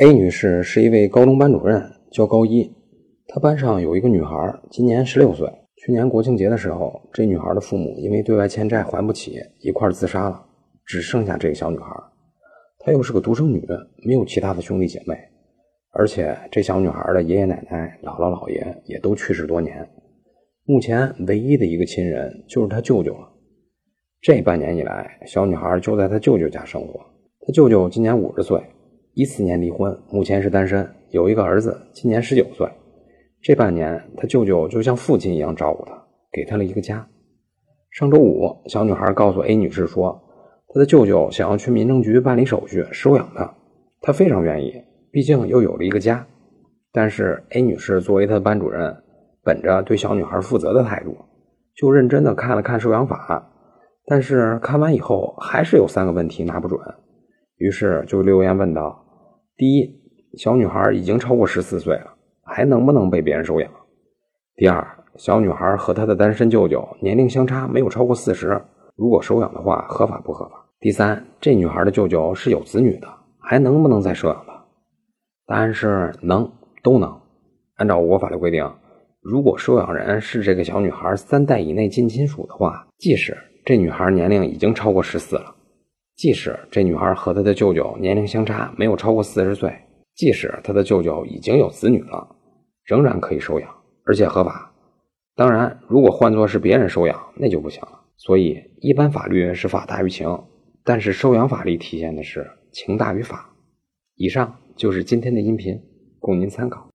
A 女士是一位高中班主任，叫高一。她班上有一个女孩，今年十六岁。去年国庆节的时候，这女孩的父母因为对外欠债还不起，一块自杀了，只剩下这个小女孩。她又是个独生女，没有其他的兄弟姐妹，而且这小女孩的爷爷奶奶、姥姥姥爷也都去世多年。目前唯一的一个亲人就是她舅舅了。这半年以来，小女孩就在她舅舅家生活。她舅舅今年五十岁。一四年离婚，目前是单身，有一个儿子，今年十九岁。这半年，他舅舅就像父亲一样照顾他，给他了一个家。上周五，小女孩告诉 A 女士说，她的舅舅想要去民政局办理手续收养她，她非常愿意，毕竟又有了一个家。但是 A 女士作为她的班主任，本着对小女孩负责的态度，就认真的看了看收养法，但是看完以后还是有三个问题拿不准。于是就留言问道：“第一，小女孩已经超过十四岁了，还能不能被别人收养？第二，小女孩和她的单身舅舅年龄相差没有超过四十，如果收养的话，合法不合法？第三，这女孩的舅舅是有子女的，还能不能再收养她？答案是能，都能。按照我国法律规定，如果收养人是这个小女孩三代以内近亲属的话，即使这女孩年龄已经超过十四了。”即使这女孩和她的舅舅年龄相差没有超过四十岁，即使她的舅舅已经有子女了，仍然可以收养，而且合法。当然，如果换作是别人收养，那就不行了。所以，一般法律是法大于情，但是收养法律体现的是情大于法。以上就是今天的音频，供您参考。